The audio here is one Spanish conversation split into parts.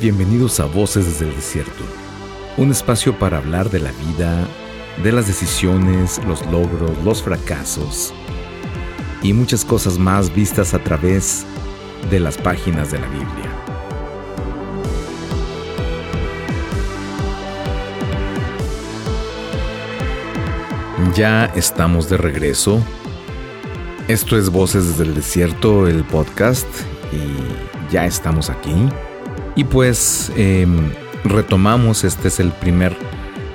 Bienvenidos a Voces desde el Desierto, un espacio para hablar de la vida, de las decisiones, los logros, los fracasos y muchas cosas más vistas a través de las páginas de la Biblia. Ya estamos de regreso. Esto es Voces desde el Desierto, el podcast, y ya estamos aquí. Y pues em, retomamos, este es el primer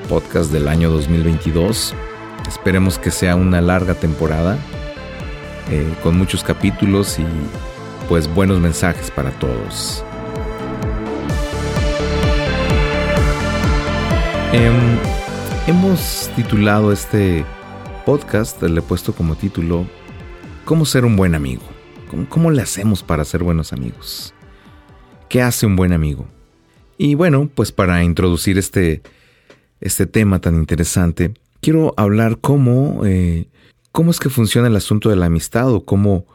podcast del año 2022. Esperemos que sea una larga temporada, eh, con muchos capítulos y pues buenos mensajes para todos. Em, hemos titulado este podcast, le he puesto como título, ¿Cómo ser un buen amigo? cómo le hacemos para ser buenos amigos? ¿Qué hace un buen amigo? Y bueno, pues para introducir este, este tema tan interesante, quiero hablar cómo, eh, cómo es que funciona el asunto de la amistad o cómo...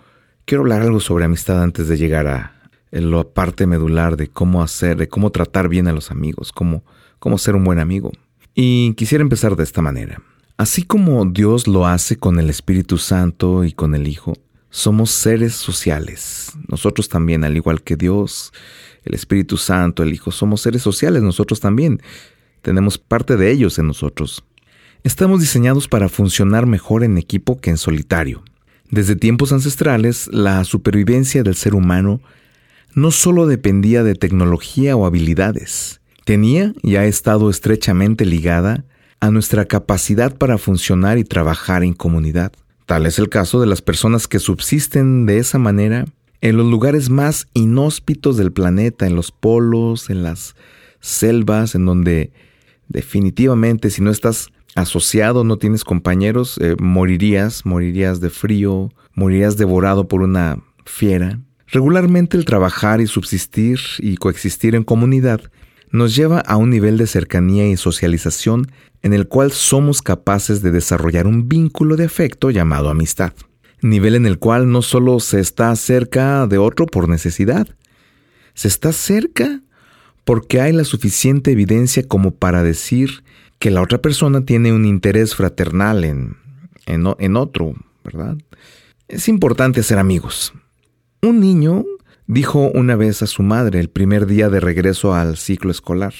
Quiero hablar algo sobre amistad antes de llegar a la parte medular de cómo hacer, de cómo tratar bien a los amigos, cómo, cómo ser un buen amigo. Y quisiera empezar de esta manera. Así como Dios lo hace con el Espíritu Santo y con el Hijo, somos seres sociales. Nosotros también, al igual que Dios, el Espíritu Santo, el Hijo, somos seres sociales nosotros también. Tenemos parte de ellos en nosotros. Estamos diseñados para funcionar mejor en equipo que en solitario. Desde tiempos ancestrales, la supervivencia del ser humano no solo dependía de tecnología o habilidades, tenía y ha estado estrechamente ligada a nuestra capacidad para funcionar y trabajar en comunidad. Tal es el caso de las personas que subsisten de esa manera en los lugares más inhóspitos del planeta, en los polos, en las selvas, en donde definitivamente si no estás asociado, no tienes compañeros, eh, morirías, morirías de frío, morirías devorado por una fiera. Regularmente el trabajar y subsistir y coexistir en comunidad nos lleva a un nivel de cercanía y socialización en el cual somos capaces de desarrollar un vínculo de afecto llamado amistad. Nivel en el cual no solo se está cerca de otro por necesidad, se está cerca porque hay la suficiente evidencia como para decir que la otra persona tiene un interés fraternal en, en, en otro, ¿verdad? Es importante ser amigos. Un niño dijo una vez a su madre el primer día de regreso al ciclo escolar.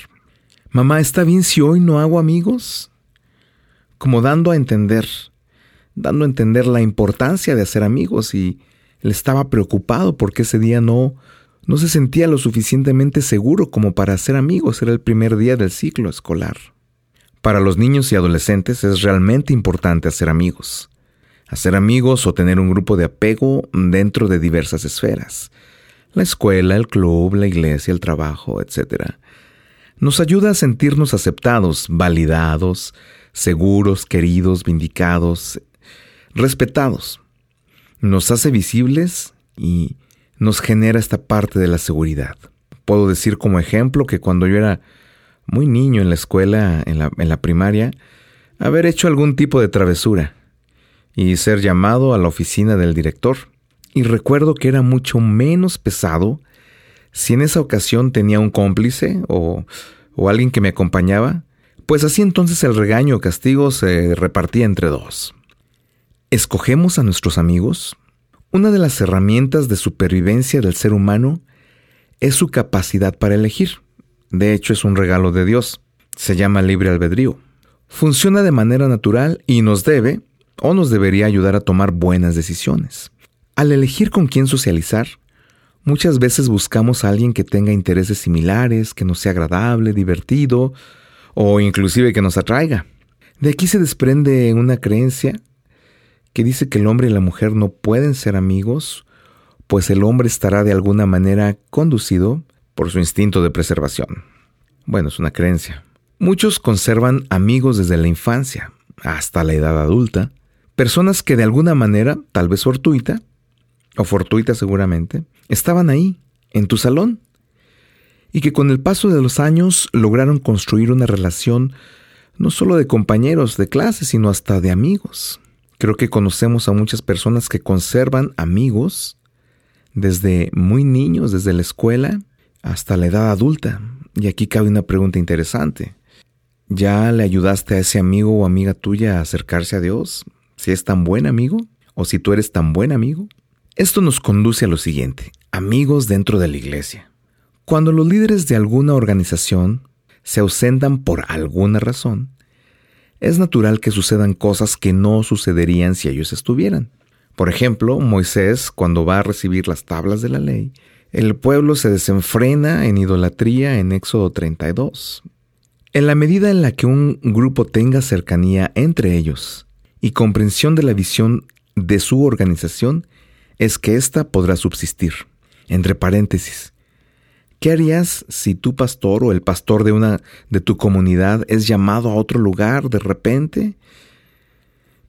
Mamá, ¿está bien si hoy no hago amigos? Como dando a entender, dando a entender la importancia de hacer amigos y él estaba preocupado porque ese día no, no se sentía lo suficientemente seguro como para hacer amigos. Era el primer día del ciclo escolar. Para los niños y adolescentes es realmente importante hacer amigos. Hacer amigos o tener un grupo de apego dentro de diversas esferas. La escuela, el club, la iglesia, el trabajo, etc nos ayuda a sentirnos aceptados, validados, seguros, queridos, vindicados, respetados. Nos hace visibles y nos genera esta parte de la seguridad. Puedo decir como ejemplo que cuando yo era muy niño en la escuela, en la, en la primaria, haber hecho algún tipo de travesura y ser llamado a la oficina del director. Y recuerdo que era mucho menos pesado si en esa ocasión tenía un cómplice o, o alguien que me acompañaba, pues así entonces el regaño o castigo se repartía entre dos. ¿Escogemos a nuestros amigos? Una de las herramientas de supervivencia del ser humano es su capacidad para elegir. De hecho, es un regalo de Dios. Se llama libre albedrío. Funciona de manera natural y nos debe o nos debería ayudar a tomar buenas decisiones. Al elegir con quién socializar, Muchas veces buscamos a alguien que tenga intereses similares, que nos sea agradable, divertido o inclusive que nos atraiga. De aquí se desprende una creencia que dice que el hombre y la mujer no pueden ser amigos, pues el hombre estará de alguna manera conducido por su instinto de preservación. Bueno, es una creencia. Muchos conservan amigos desde la infancia hasta la edad adulta, personas que de alguna manera, tal vez fortuita, o fortuita seguramente, estaban ahí, en tu salón, y que con el paso de los años lograron construir una relación no solo de compañeros de clase, sino hasta de amigos. Creo que conocemos a muchas personas que conservan amigos desde muy niños, desde la escuela, hasta la edad adulta. Y aquí cabe una pregunta interesante. ¿Ya le ayudaste a ese amigo o amiga tuya a acercarse a Dios? Si es tan buen amigo o si tú eres tan buen amigo. Esto nos conduce a lo siguiente, amigos dentro de la iglesia. Cuando los líderes de alguna organización se ausentan por alguna razón, es natural que sucedan cosas que no sucederían si ellos estuvieran. Por ejemplo, Moisés, cuando va a recibir las tablas de la ley, el pueblo se desenfrena en idolatría en Éxodo 32. En la medida en la que un grupo tenga cercanía entre ellos y comprensión de la visión de su organización, es que ésta podrá subsistir. Entre paréntesis, ¿qué harías si tu pastor o el pastor de una de tu comunidad es llamado a otro lugar de repente?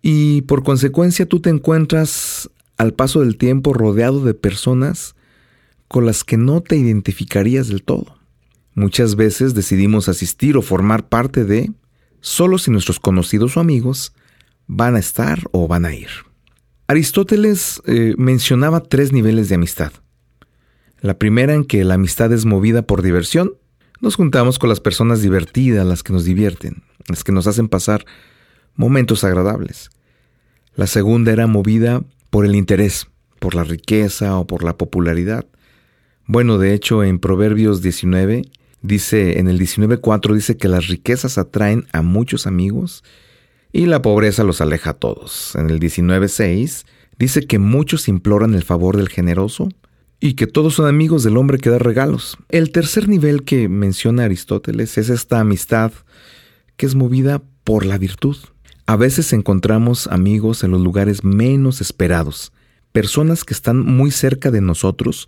Y por consecuencia tú te encuentras al paso del tiempo rodeado de personas con las que no te identificarías del todo. Muchas veces decidimos asistir o formar parte de solo si nuestros conocidos o amigos van a estar o van a ir. Aristóteles eh, mencionaba tres niveles de amistad. La primera en que la amistad es movida por diversión. Nos juntamos con las personas divertidas, las que nos divierten, las que nos hacen pasar momentos agradables. La segunda era movida por el interés, por la riqueza o por la popularidad. Bueno, de hecho, en Proverbios 19 Dice en el 19.4 dice que las riquezas atraen a muchos amigos y la pobreza los aleja a todos. En el 19.6 dice que muchos imploran el favor del generoso y que todos son amigos del hombre que da regalos. El tercer nivel que menciona Aristóteles es esta amistad que es movida por la virtud. A veces encontramos amigos en los lugares menos esperados, personas que están muy cerca de nosotros,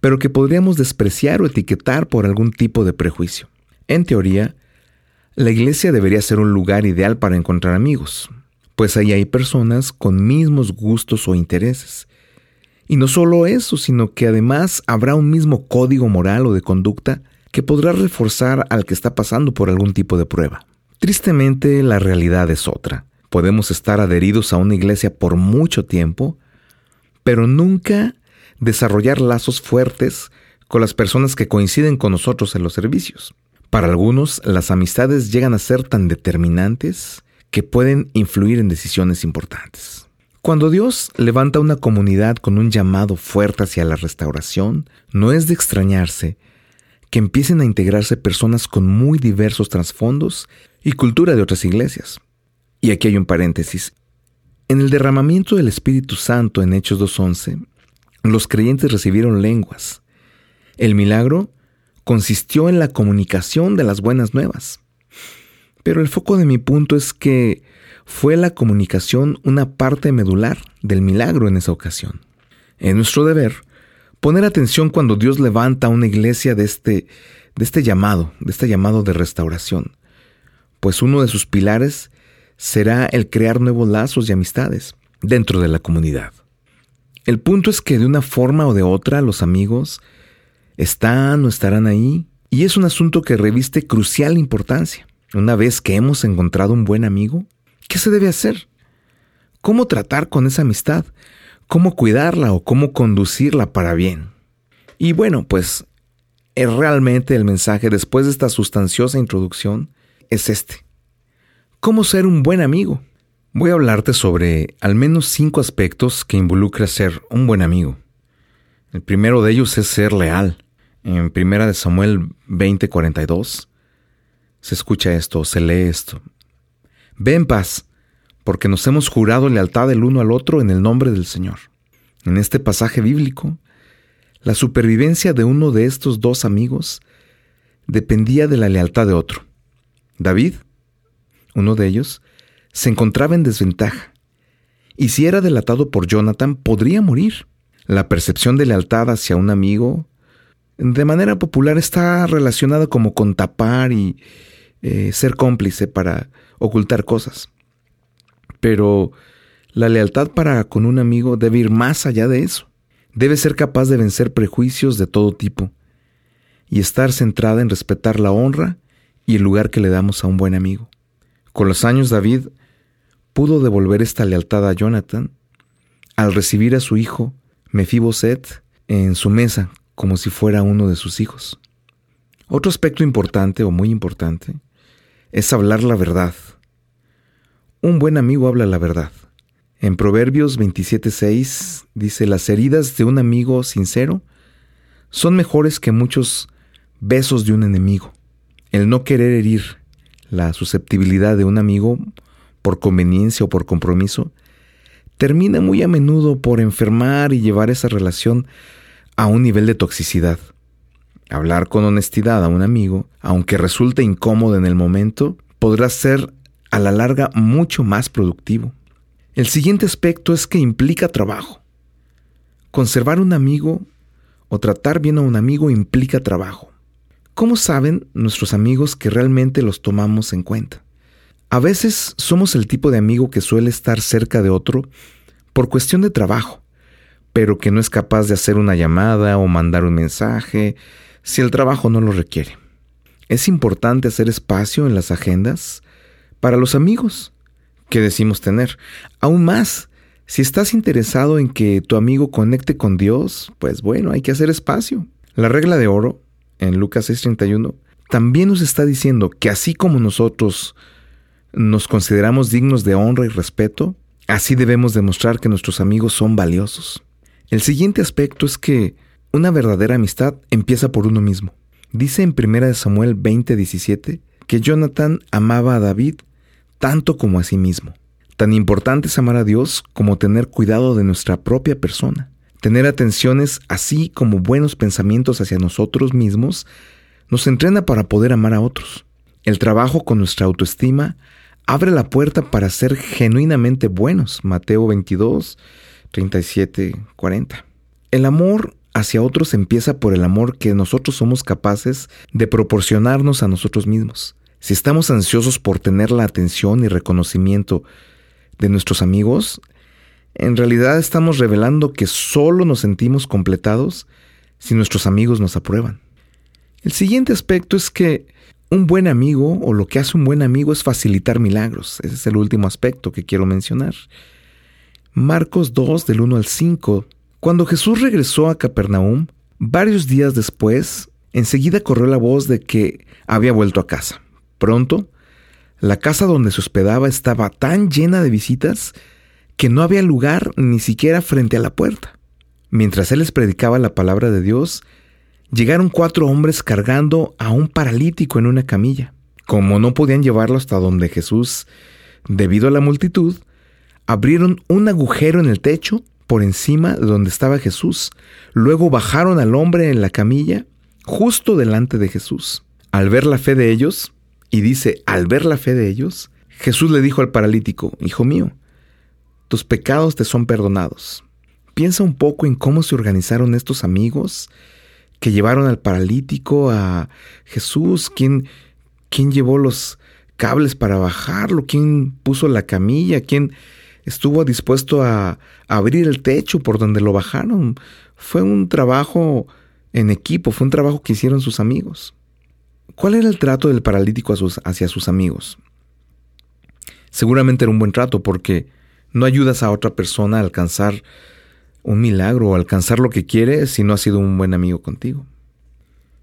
pero que podríamos despreciar o etiquetar por algún tipo de prejuicio. En teoría, la iglesia debería ser un lugar ideal para encontrar amigos, pues ahí hay personas con mismos gustos o intereses. Y no solo eso, sino que además habrá un mismo código moral o de conducta que podrá reforzar al que está pasando por algún tipo de prueba. Tristemente, la realidad es otra. Podemos estar adheridos a una iglesia por mucho tiempo, pero nunca desarrollar lazos fuertes con las personas que coinciden con nosotros en los servicios. Para algunos, las amistades llegan a ser tan determinantes que pueden influir en decisiones importantes. Cuando Dios levanta una comunidad con un llamado fuerte hacia la restauración, no es de extrañarse que empiecen a integrarse personas con muy diversos trasfondos y cultura de otras iglesias. Y aquí hay un paréntesis. En el derramamiento del Espíritu Santo en Hechos 2.11, los creyentes recibieron lenguas. El milagro consistió en la comunicación de las buenas nuevas. Pero el foco de mi punto es que fue la comunicación una parte medular del milagro en esa ocasión. Es nuestro deber poner atención cuando Dios levanta una iglesia de este, de este llamado, de este llamado de restauración, pues uno de sus pilares será el crear nuevos lazos y amistades dentro de la comunidad. El punto es que de una forma o de otra los amigos están o estarán ahí y es un asunto que reviste crucial importancia. Una vez que hemos encontrado un buen amigo, ¿qué se debe hacer? ¿Cómo tratar con esa amistad? ¿Cómo cuidarla o cómo conducirla para bien? Y bueno, pues es realmente el mensaje después de esta sustanciosa introducción es este. ¿Cómo ser un buen amigo? Voy a hablarte sobre al menos cinco aspectos que involucra ser un buen amigo. El primero de ellos es ser leal. En primera de Samuel 20:42 se escucha esto, se lee esto. Ve en paz, porque nos hemos jurado lealtad el uno al otro en el nombre del Señor. En este pasaje bíblico, la supervivencia de uno de estos dos amigos dependía de la lealtad de otro. David, uno de ellos, se encontraba en desventaja, y si era delatado por Jonathan, podría morir. La percepción de lealtad hacia un amigo, de manera popular, está relacionada como con tapar y eh, ser cómplice para ocultar cosas. Pero la lealtad para con un amigo debe ir más allá de eso. Debe ser capaz de vencer prejuicios de todo tipo y estar centrada en respetar la honra y el lugar que le damos a un buen amigo. Con los años David pudo devolver esta lealtad a Jonathan al recibir a su hijo Mefiboset en su mesa como si fuera uno de sus hijos. Otro aspecto importante o muy importante es hablar la verdad. Un buen amigo habla la verdad. En Proverbios 27.6 dice, las heridas de un amigo sincero son mejores que muchos besos de un enemigo. El no querer herir la susceptibilidad de un amigo por conveniencia o por compromiso termina muy a menudo por enfermar y llevar esa relación a un nivel de toxicidad. Hablar con honestidad a un amigo, aunque resulte incómodo en el momento, podrá ser a la larga mucho más productivo. El siguiente aspecto es que implica trabajo. Conservar un amigo o tratar bien a un amigo implica trabajo. ¿Cómo saben nuestros amigos que realmente los tomamos en cuenta? A veces somos el tipo de amigo que suele estar cerca de otro por cuestión de trabajo, pero que no es capaz de hacer una llamada o mandar un mensaje si el trabajo no lo requiere. Es importante hacer espacio en las agendas para los amigos que decimos tener. Aún más, si estás interesado en que tu amigo conecte con Dios, pues bueno, hay que hacer espacio. La regla de oro, en Lucas 6:31, también nos está diciendo que así como nosotros nos consideramos dignos de honra y respeto, así debemos demostrar que nuestros amigos son valiosos. El siguiente aspecto es que una verdadera amistad empieza por uno mismo. Dice en 1 Samuel 20:17 que Jonathan amaba a David tanto como a sí mismo. Tan importante es amar a Dios como tener cuidado de nuestra propia persona. Tener atenciones así como buenos pensamientos hacia nosotros mismos nos entrena para poder amar a otros. El trabajo con nuestra autoestima abre la puerta para ser genuinamente buenos. Mateo 22, 37, 40. El amor hacia otros empieza por el amor que nosotros somos capaces de proporcionarnos a nosotros mismos. Si estamos ansiosos por tener la atención y reconocimiento de nuestros amigos, en realidad estamos revelando que solo nos sentimos completados si nuestros amigos nos aprueban. El siguiente aspecto es que un buen amigo o lo que hace un buen amigo es facilitar milagros. Ese es el último aspecto que quiero mencionar. Marcos 2 del 1 al 5. Cuando Jesús regresó a Capernaum, varios días después, enseguida corrió la voz de que había vuelto a casa. Pronto, la casa donde se hospedaba estaba tan llena de visitas que no había lugar ni siquiera frente a la puerta. Mientras él les predicaba la palabra de Dios, llegaron cuatro hombres cargando a un paralítico en una camilla. Como no podían llevarlo hasta donde Jesús, debido a la multitud, abrieron un agujero en el techo por encima de donde estaba Jesús. Luego bajaron al hombre en la camilla justo delante de Jesús. Al ver la fe de ellos, y dice, al ver la fe de ellos, Jesús le dijo al paralítico, Hijo mío, tus pecados te son perdonados. Piensa un poco en cómo se organizaron estos amigos que llevaron al paralítico a Jesús, quién, quién llevó los cables para bajarlo, quién puso la camilla, quién estuvo dispuesto a, abrir el techo por donde lo bajaron. Fue un trabajo en equipo, fue un trabajo que hicieron sus amigos. ¿Cuál era el trato del paralítico hacia sus amigos? Seguramente era un buen trato porque no ayudas a otra persona a alcanzar un milagro o alcanzar lo que quiere si no ha sido un buen amigo contigo.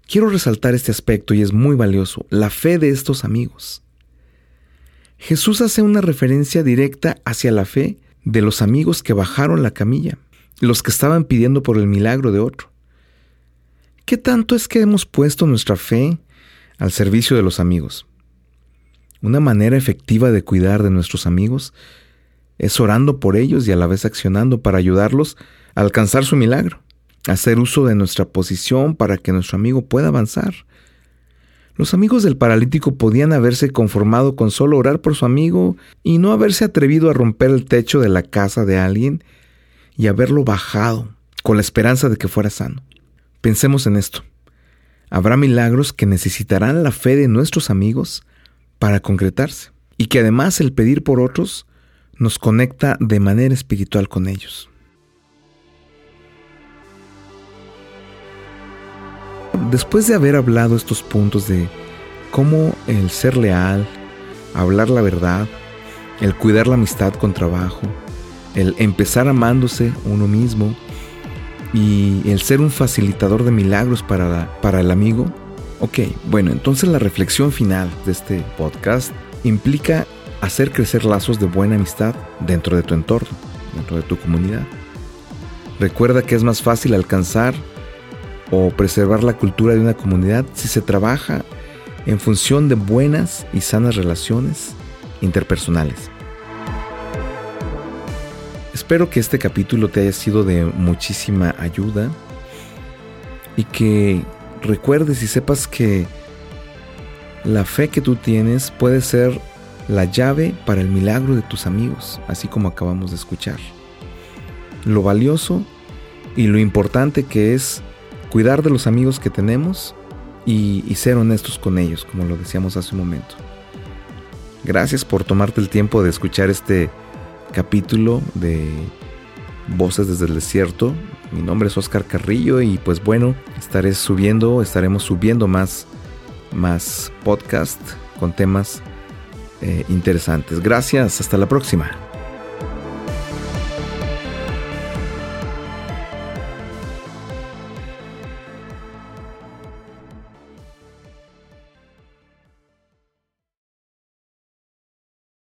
Quiero resaltar este aspecto y es muy valioso, la fe de estos amigos. Jesús hace una referencia directa hacia la fe de los amigos que bajaron la camilla, los que estaban pidiendo por el milagro de otro. ¿Qué tanto es que hemos puesto nuestra fe al servicio de los amigos? Una manera efectiva de cuidar de nuestros amigos es orando por ellos y a la vez accionando para ayudarlos a alcanzar su milagro, hacer uso de nuestra posición para que nuestro amigo pueda avanzar. Los amigos del paralítico podían haberse conformado con solo orar por su amigo y no haberse atrevido a romper el techo de la casa de alguien y haberlo bajado con la esperanza de que fuera sano. Pensemos en esto. Habrá milagros que necesitarán la fe de nuestros amigos para concretarse y que además el pedir por otros nos conecta de manera espiritual con ellos. Después de haber hablado estos puntos de cómo el ser leal, hablar la verdad, el cuidar la amistad con trabajo, el empezar amándose uno mismo, y el ser un facilitador de milagros para, para el amigo. Ok, bueno, entonces la reflexión final de este podcast implica hacer crecer lazos de buena amistad dentro de tu entorno, dentro de tu comunidad. Recuerda que es más fácil alcanzar o preservar la cultura de una comunidad si se trabaja en función de buenas y sanas relaciones interpersonales. Espero que este capítulo te haya sido de muchísima ayuda y que recuerdes y sepas que la fe que tú tienes puede ser la llave para el milagro de tus amigos, así como acabamos de escuchar. Lo valioso y lo importante que es cuidar de los amigos que tenemos y, ser honestos con ellos, como lo decíamos hace un momento. Gracias por tomarte el tiempo de escuchar este capítulo de Voces desde el Desierto. Mi nombre es Oscar Carrillo y pues bueno, estaré subiendo, estaremos subiendo más, más podcast con temas eh, interesantes. Gracias, hasta la próxima.